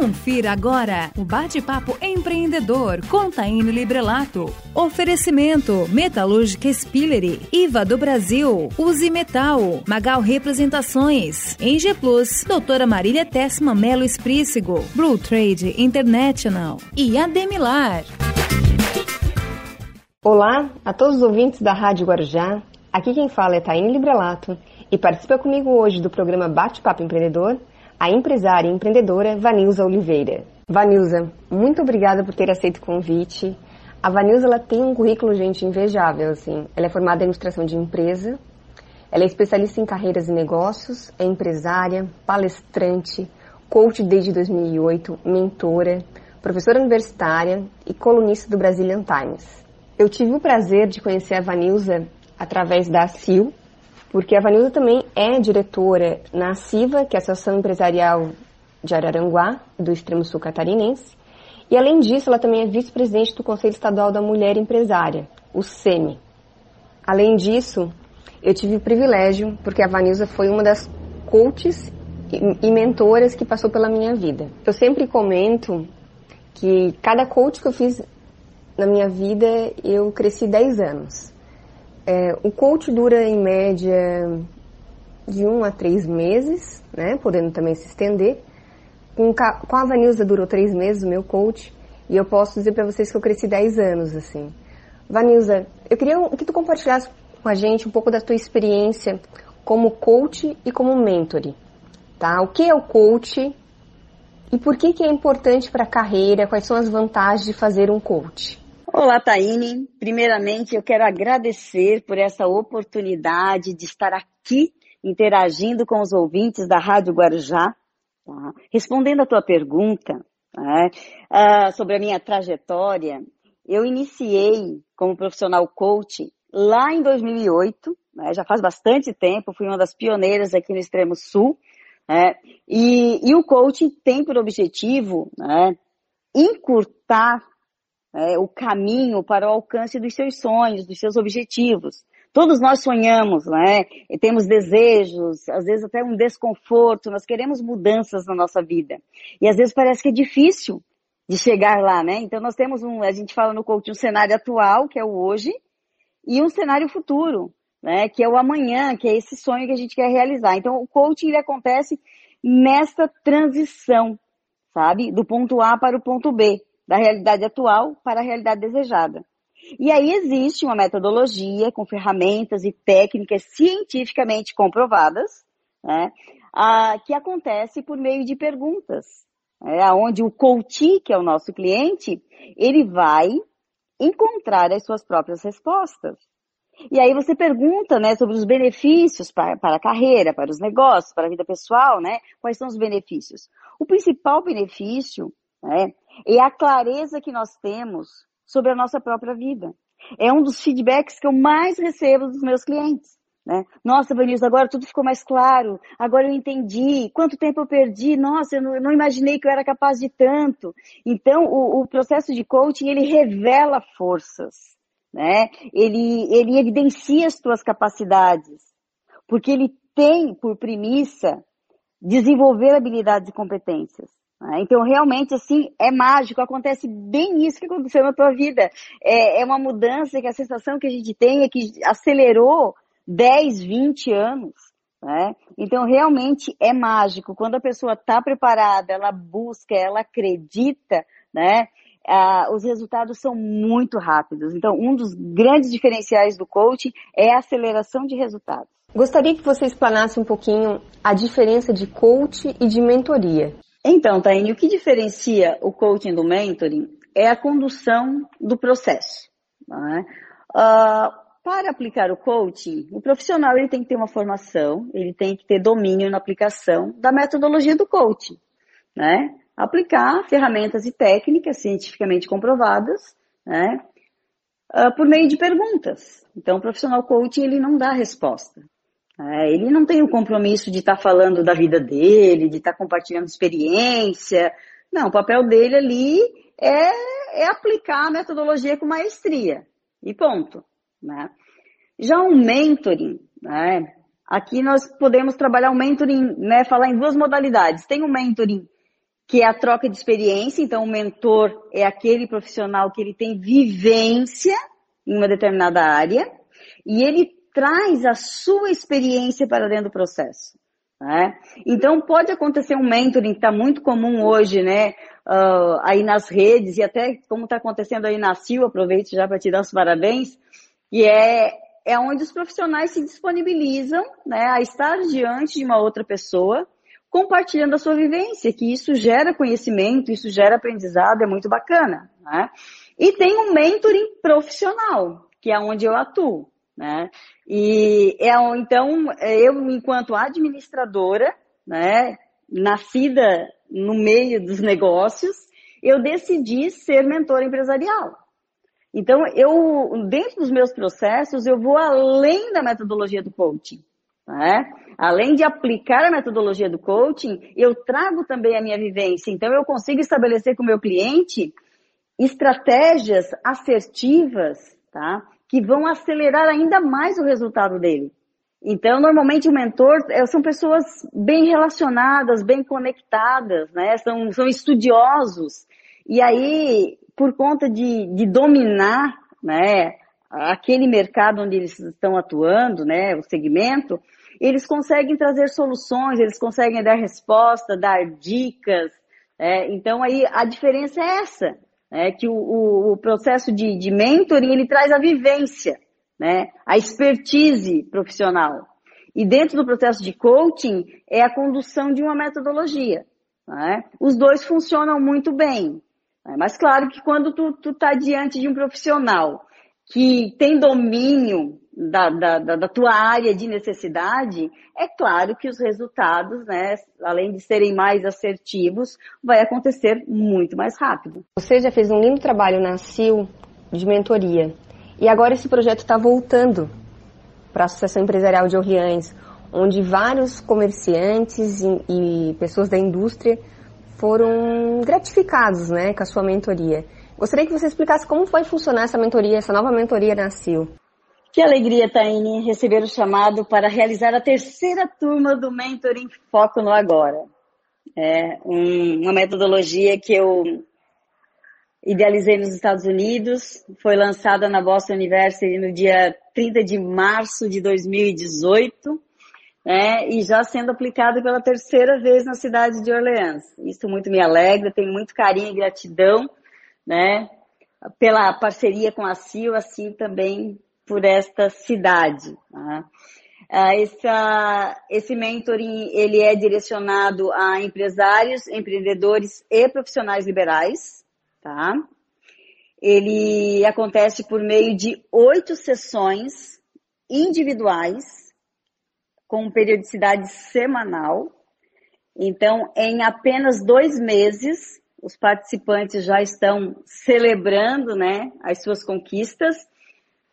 Confira agora o bate-papo empreendedor com Taine Librelato. Oferecimento Metalúrgica Spillery, IVA do Brasil, Use Metal, Magal Representações, Eng Plus, Doutora Marília Tessma Melo Esprícigo, Blue Trade International e Ademilar. Olá a todos os ouvintes da Rádio Guarujá. Aqui quem fala é Taine Librelato e participa comigo hoje do programa Bate-Papo Empreendedor a empresária e empreendedora Vanilza Oliveira. Vanilza, muito obrigada por ter aceito o convite. A Vanilza ela tem um currículo, gente, invejável, assim. Ela é formada em administração de empresa, ela é especialista em carreiras e negócios, é empresária, palestrante, coach desde 2008, mentora, professora universitária e colunista do Brazilian Times. Eu tive o prazer de conhecer a Vanilza através da CIL, porque a Vanilda também é diretora na CIVA, que é a Associação Empresarial de Araranguá, do extremo sul catarinense, e além disso, ela também é vice-presidente do Conselho Estadual da Mulher Empresária, o SEMI. Além disso, eu tive o privilégio, porque a Vanilza foi uma das coaches e mentoras que passou pela minha vida. Eu sempre comento que cada coach que eu fiz na minha vida, eu cresci 10 anos. É, o coach dura em média de um a três meses, né? Podendo também se estender. Com, com a Vanilza durou três meses, o meu coach, e eu posso dizer para vocês que eu cresci 10 anos, assim. Vanilza, eu queria que tu compartilhasse com a gente um pouco da tua experiência como coach e como mentor, tá? O que é o coach e por que que é importante para a carreira? Quais são as vantagens de fazer um coach? Olá, Taine. Primeiramente, eu quero agradecer por essa oportunidade de estar aqui interagindo com os ouvintes da Rádio Guarujá, tá? respondendo a tua pergunta né? sobre a minha trajetória. Eu iniciei como profissional coach lá em 2008, né? já faz bastante tempo, fui uma das pioneiras aqui no extremo sul, né? e, e o coaching tem por objetivo né, encurtar é, o caminho para o alcance dos seus sonhos, dos seus objetivos. Todos nós sonhamos, né? E temos desejos, às vezes até um desconforto, nós queremos mudanças na nossa vida. E às vezes parece que é difícil de chegar lá, né? Então nós temos um, a gente fala no coaching, um cenário atual, que é o hoje, e um cenário futuro, né? Que é o amanhã, que é esse sonho que a gente quer realizar. Então o coaching ele acontece nessa transição, sabe? Do ponto A para o ponto B da realidade atual para a realidade desejada. E aí existe uma metodologia com ferramentas e técnicas cientificamente comprovadas, né, a, que acontece por meio de perguntas, é, onde o coach, que é o nosso cliente, ele vai encontrar as suas próprias respostas. E aí você pergunta, né, sobre os benefícios para, para a carreira, para os negócios, para a vida pessoal, né? Quais são os benefícios? O principal benefício, né, é a clareza que nós temos sobre a nossa própria vida. É um dos feedbacks que eu mais recebo dos meus clientes. Né? Nossa, Vanilson, agora tudo ficou mais claro, agora eu entendi, quanto tempo eu perdi, nossa, eu não, eu não imaginei que eu era capaz de tanto. Então, o, o, processo de coaching, ele revela forças, né? Ele, ele evidencia as tuas capacidades, porque ele tem por premissa desenvolver habilidades e competências. Né? Então, realmente, assim, é mágico, acontece bem isso que aconteceu na tua vida. É, é uma mudança que a sensação que a gente tem é que acelerou 10, 20 anos. Né? Então, realmente é mágico. Quando a pessoa está preparada, ela busca, ela acredita, né? Ah, os resultados são muito rápidos. Então, um dos grandes diferenciais do coaching é a aceleração de resultados. Gostaria que você explanasse um pouquinho a diferença de coach e de mentoria. Então, Taine, o que diferencia o coaching do mentoring é a condução do processo. Uh, para aplicar o coaching, o profissional ele tem que ter uma formação, ele tem que ter domínio na aplicação da metodologia do coaching. Né? Aplicar ferramentas e técnicas cientificamente comprovadas, né? Uh, por meio de perguntas. Então, o profissional coaching ele não dá resposta. É, ele não tem o compromisso de estar tá falando da vida dele, de estar tá compartilhando experiência. Não, o papel dele ali é, é aplicar a metodologia com maestria. E ponto. Né? Já um mentoring, né? aqui nós podemos trabalhar o um mentoring, né, falar em duas modalidades. Tem o um mentoring que é a troca de experiência. Então, o mentor é aquele profissional que ele tem vivência em uma determinada área e ele traz a sua experiência para dentro do processo. Né? Então, pode acontecer um mentoring que está muito comum hoje, né? Uh, aí nas redes e até como está acontecendo aí na CIL, aproveito já para te dar os parabéns, e é, é onde os profissionais se disponibilizam né, a estar diante de uma outra pessoa, compartilhando a sua vivência, que isso gera conhecimento, isso gera aprendizado, é muito bacana. Né? E tem um mentoring profissional, que é onde eu atuo. Né? E é, então, eu, enquanto administradora, né, nascida no meio dos negócios, eu decidi ser mentora empresarial. Então, eu, dentro dos meus processos, eu vou além da metodologia do coaching. Né? Além de aplicar a metodologia do coaching, eu trago também a minha vivência. Então, eu consigo estabelecer com o meu cliente estratégias assertivas, tá? Que vão acelerar ainda mais o resultado dele. Então, normalmente o mentor é, são pessoas bem relacionadas, bem conectadas, né? São, são estudiosos. E aí, por conta de, de dominar, né, aquele mercado onde eles estão atuando, né, o segmento, eles conseguem trazer soluções, eles conseguem dar resposta, dar dicas. É, então aí a diferença é essa, é, que o, o, o processo de, de mentoring ele traz a vivência, né, a expertise profissional. E dentro do processo de coaching é a condução de uma metodologia. Né? Os dois funcionam muito bem. É, mas claro que quando tu, tu tá diante de um profissional que tem domínio da, da, da, tua área de necessidade, é claro que os resultados, né, além de serem mais assertivos, vai acontecer muito mais rápido. Você já fez um lindo trabalho na CIL de mentoria. E agora esse projeto está voltando para a Associação Empresarial de Orleans, onde vários comerciantes e, e pessoas da indústria foram gratificados né, com a sua mentoria. Gostaria que você explicasse como vai funcionar essa mentoria, essa nova mentoria na CIL. Que alegria, Taine, receber o chamado para realizar a terceira turma do Mentoring Foco no Agora. É um, uma metodologia que eu idealizei nos Estados Unidos, foi lançada na Boston University no dia 30 de março de 2018 né, e já sendo aplicado pela terceira vez na cidade de Orleans. Isso muito me alegra, tenho muito carinho e gratidão, né, pela parceria com a CIO, assim também por esta cidade. Tá? Essa, esse mentoring, ele é direcionado a empresários, empreendedores e profissionais liberais, tá? Ele acontece por meio de oito sessões individuais, com periodicidade semanal. Então, em apenas dois meses, os participantes já estão celebrando, né, as suas conquistas.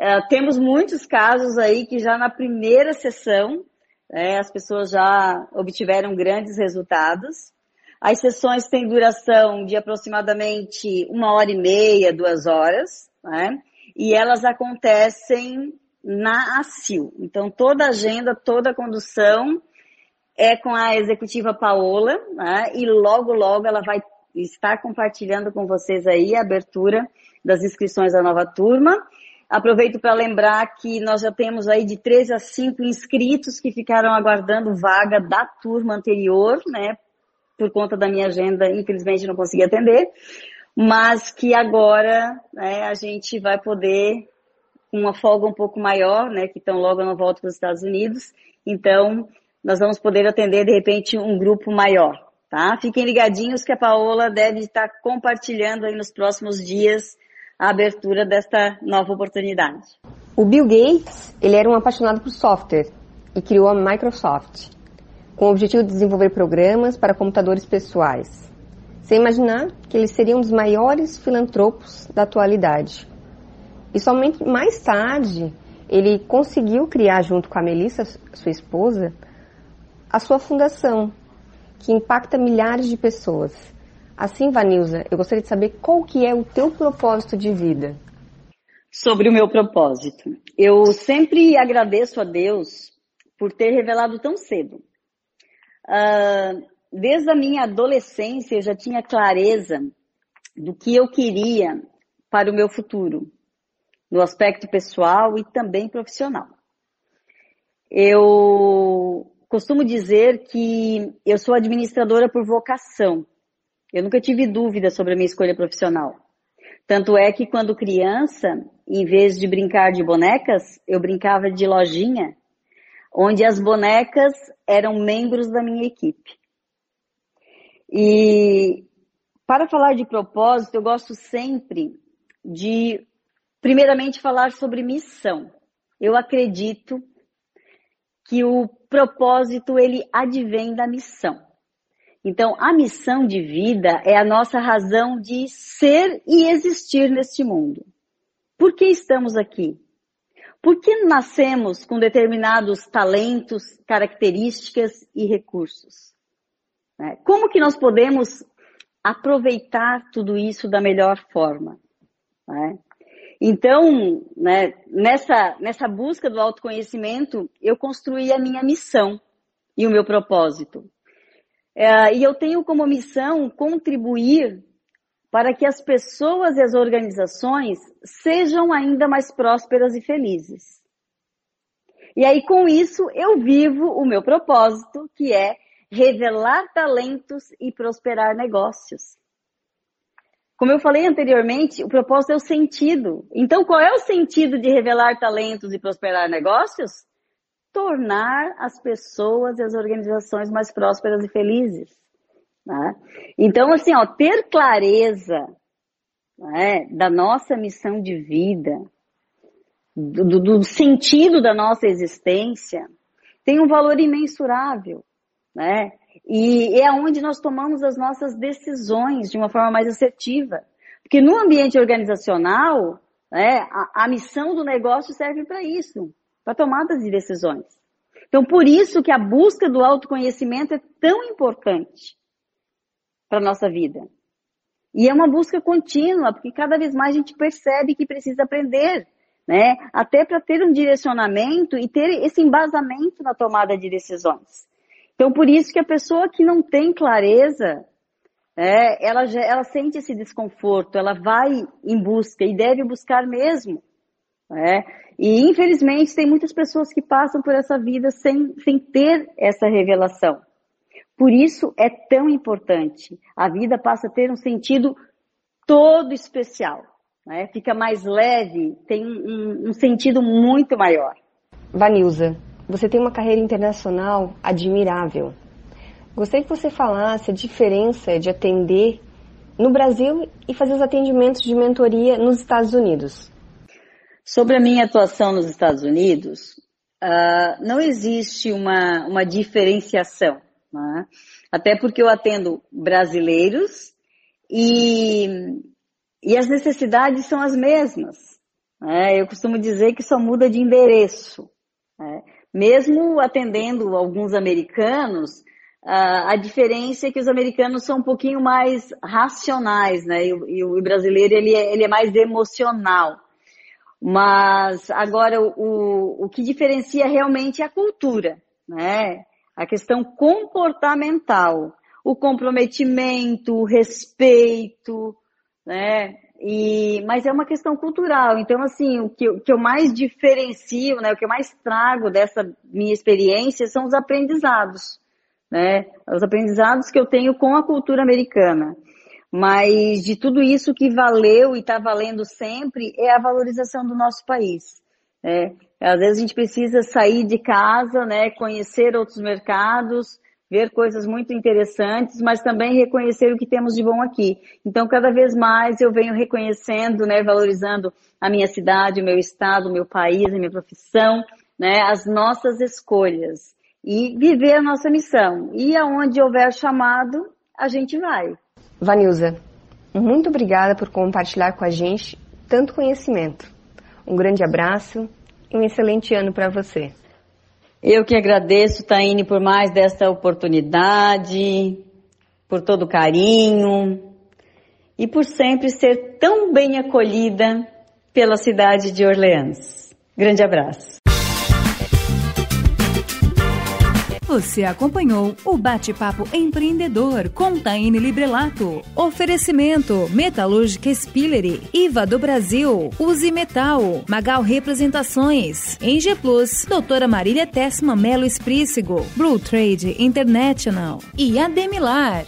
Uh, temos muitos casos aí que já na primeira sessão, né, as pessoas já obtiveram grandes resultados. As sessões têm duração de aproximadamente uma hora e meia, duas horas, né? E elas acontecem na ACIL. Então, toda a agenda, toda a condução é com a executiva Paola, né? e logo, logo ela vai estar compartilhando com vocês aí a abertura das inscrições da nova turma. Aproveito para lembrar que nós já temos aí de 3 a 5 inscritos que ficaram aguardando vaga da turma anterior, né? Por conta da minha agenda, infelizmente não consegui atender, mas que agora né, a gente vai poder uma folga um pouco maior, né, que estão logo na volta para os Estados Unidos. Então, nós vamos poder atender, de repente, um grupo maior, tá? Fiquem ligadinhos que a Paola deve estar compartilhando aí nos próximos dias a abertura desta nova oportunidade. O Bill Gates, ele era um apaixonado por software e criou a Microsoft, com o objetivo de desenvolver programas para computadores pessoais. Sem imaginar que ele seria um dos maiores filantropos da atualidade. E somente mais tarde ele conseguiu criar, junto com a Melissa, sua esposa, a sua fundação, que impacta milhares de pessoas. Assim, Vanilza, eu gostaria de saber qual que é o teu propósito de vida. Sobre o meu propósito. Eu sempre agradeço a Deus por ter revelado tão cedo. Uh, desde a minha adolescência eu já tinha clareza do que eu queria para o meu futuro, no aspecto pessoal e também profissional. Eu costumo dizer que eu sou administradora por vocação. Eu nunca tive dúvida sobre a minha escolha profissional. Tanto é que quando criança, em vez de brincar de bonecas, eu brincava de lojinha, onde as bonecas eram membros da minha equipe. E para falar de propósito, eu gosto sempre de, primeiramente, falar sobre missão. Eu acredito que o propósito ele advém da missão. Então, a missão de vida é a nossa razão de ser e existir neste mundo. Por que estamos aqui? Por que nascemos com determinados talentos, características e recursos? Né? Como que nós podemos aproveitar tudo isso da melhor forma? Né? Então, né, nessa, nessa busca do autoconhecimento, eu construí a minha missão e o meu propósito. É, e eu tenho como missão contribuir para que as pessoas e as organizações sejam ainda mais prósperas e felizes. E aí, com isso, eu vivo o meu propósito, que é revelar talentos e prosperar negócios. Como eu falei anteriormente, o propósito é o sentido. Então, qual é o sentido de revelar talentos e prosperar negócios? Tornar as pessoas e as organizações mais prósperas e felizes. Né? Então, assim, ó, ter clareza né, da nossa missão de vida, do, do, sentido da nossa existência, tem um valor imensurável, né? E é onde nós tomamos as nossas decisões de uma forma mais assertiva. Porque no ambiente organizacional, né, a, a missão do negócio serve para isso, para tomadas de decisões. Então, por isso que a busca do autoconhecimento é tão importante para a nossa vida. E é uma busca contínua, porque cada vez mais a gente percebe que precisa aprender, né? Até para ter um direcionamento e ter esse embasamento na tomada de decisões. Então, por isso que a pessoa que não tem clareza, é, ela, ela sente esse desconforto, ela vai em busca e deve buscar mesmo. É, e infelizmente tem muitas pessoas que passam por essa vida sem, sem ter essa revelação. Por isso é tão importante. A vida passa a ter um sentido todo especial. Né? Fica mais leve, tem um, um sentido muito maior. Vanilza, você tem uma carreira internacional admirável. Gostaria que você falasse a diferença de atender no Brasil e fazer os atendimentos de mentoria nos Estados Unidos. Sobre a minha atuação nos Estados Unidos, uh, não existe uma, uma diferenciação. Né? Até porque eu atendo brasileiros e, e as necessidades são as mesmas. Né? Eu costumo dizer que só muda de endereço. Né? Mesmo atendendo alguns americanos, a diferença é que os americanos são um pouquinho mais racionais, né? E, e o brasileiro ele é, ele é, mais emocional. Mas agora o, o que diferencia realmente é a cultura, né? A questão comportamental, o comprometimento, o respeito, né? E, mas é uma questão cultural. Então, assim, o que, o que eu mais diferencio, né, o que eu mais trago dessa minha experiência são os aprendizados, né? Os aprendizados que eu tenho com a cultura americana. Mas de tudo isso que valeu e está valendo sempre é a valorização do nosso país. Né? Às vezes a gente precisa sair de casa, né, conhecer outros mercados, ver coisas muito interessantes, mas também reconhecer o que temos de bom aqui. Então, cada vez mais eu venho reconhecendo, né, valorizando a minha cidade, o meu estado, o meu país, a minha profissão, né, as nossas escolhas e viver a nossa missão. E aonde houver chamado, a gente vai. Vanilza, muito obrigada por compartilhar com a gente tanto conhecimento. Um grande abraço e um excelente ano para você. Eu que agradeço, Taine, por mais desta oportunidade, por todo o carinho e por sempre ser tão bem acolhida pela cidade de Orleans. Grande abraço. Você acompanhou o Bate-Papo Empreendedor com Taine Librelato. Oferecimento Metalúrgica Spillery, IVA do Brasil, Use Metal, Magal Representações, Eng Plus, Doutora Marília Tessma Melo Esprícigo, Blue Trade International e Ademilar.